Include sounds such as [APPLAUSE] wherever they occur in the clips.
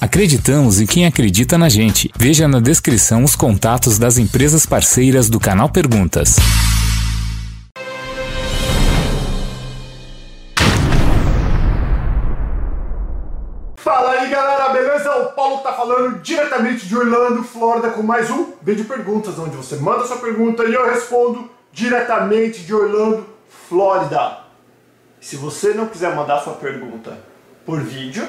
Acreditamos em quem acredita na gente. Veja na descrição os contatos das empresas parceiras do canal Perguntas. Fala aí galera, beleza? O Paulo tá falando diretamente de Orlando, Flórida, com mais um vídeo perguntas, onde você manda sua pergunta e eu respondo diretamente de Orlando, Flórida. Se você não quiser mandar sua pergunta por vídeo,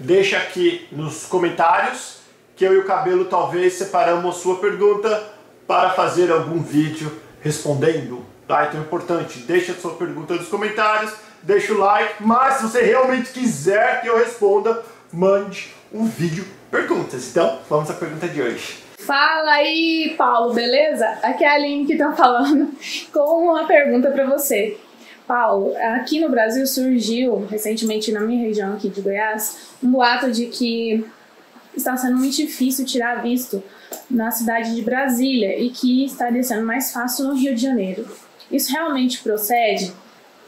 deixa aqui nos comentários que eu e o Cabelo talvez separamos sua pergunta para fazer algum vídeo respondendo. Tá? Então é importante, deixa a sua pergunta nos comentários, deixa o like, mas se você realmente quiser que eu responda, mande um vídeo perguntas. Então, vamos à pergunta de hoje. Fala aí, Paulo, beleza? Aqui é a Aline que tá falando [LAUGHS] com uma pergunta para você. Paulo, aqui no Brasil surgiu recentemente na minha região aqui de Goiás um boato de que está sendo muito difícil tirar visto na cidade de Brasília e que estaria sendo mais fácil no Rio de Janeiro. Isso realmente procede?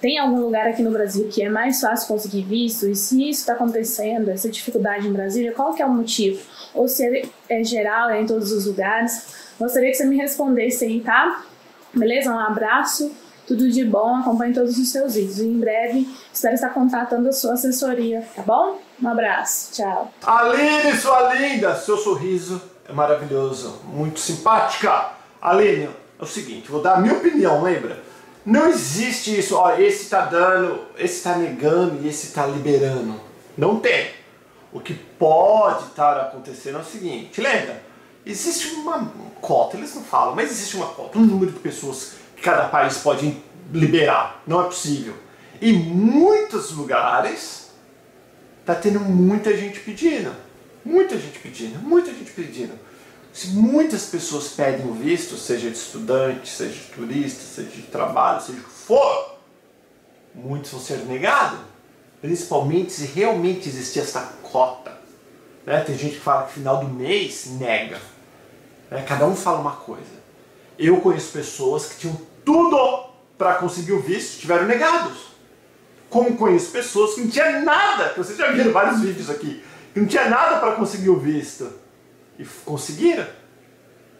Tem algum lugar aqui no Brasil que é mais fácil conseguir visto? E se isso está acontecendo, essa dificuldade em Brasília, qual que é o motivo? Ou se é, é geral, é em todos os lugares? Gostaria que você me respondesse aí, tá? Beleza? Um abraço, tudo de bom, acompanhe todos os seus vídeos. E em breve espero estar contatando a sua assessoria, tá bom? Um abraço, tchau. Aline, sua linda, seu sorriso é maravilhoso, muito simpática. Aline, é o seguinte, vou dar a minha opinião, lembra? Não existe isso, ó, esse tá dando, esse tá negando e esse tá liberando. Não tem. O que pode estar acontecendo é o seguinte, lembra? Existe uma cota, eles não falam, mas existe uma cota, um número de pessoas cada país pode liberar. Não é possível. E muitos lugares tá tendo muita gente pedindo. Muita gente pedindo, muita gente pedindo. Se muitas pessoas pedem o visto, seja de estudante, seja de turista, seja de trabalho, seja o que for, muitos vão ser negados. Principalmente se realmente existir essa cota. Né? Tem gente que fala que final do mês nega. Né? Cada um fala uma coisa. Eu conheço pessoas que tinham tudo para conseguir o visto tiveram negados. Como conheço pessoas que não tinham nada, que vocês já viram vários vídeos aqui, que não tinha nada para conseguir o visto e conseguiram.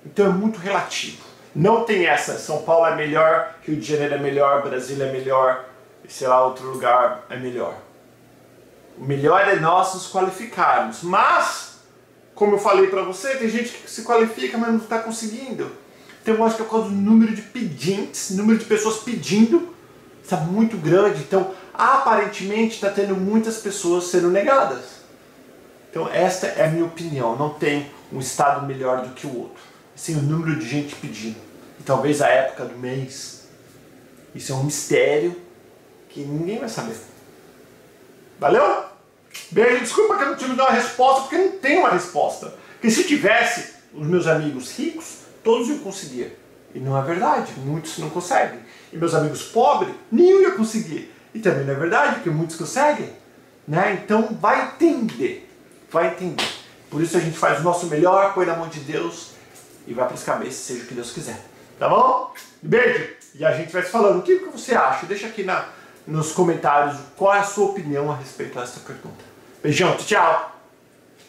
Então é muito relativo. Não tem essa, São Paulo é melhor, Rio de Janeiro é melhor, Brasília é melhor, e sei lá, outro lugar é melhor. O melhor é nós nos qualificarmos. Mas, como eu falei para você, tem gente que se qualifica, mas não está conseguindo. Então eu acho que é por causa do número de pedintes, número de pessoas pedindo, está muito grande. Então, aparentemente, está tendo muitas pessoas sendo negadas. Então, esta é a minha opinião. Não tem um estado melhor do que o outro. Sim, o número de gente pedindo. E talvez a época do mês. Isso é um mistério que ninguém vai saber. Valeu? Beijo, desculpa que eu não tive uma resposta, porque não tem uma resposta. Porque se tivesse os meus amigos ricos, todos iam conseguir. E não é verdade, muitos não conseguem. E meus amigos pobres, nenhum ia conseguir. E também não é verdade, porque muitos conseguem. Né? Então vai entender. Vai entender. Por isso a gente faz o nosso melhor, põe na mão de Deus e vai para as cabeças, seja o que Deus quiser. Tá bom? Beijo! E a gente vai se falando. O que você acha? Deixa aqui na, nos comentários qual é a sua opinião a respeito dessa pergunta. Beijão, tchau!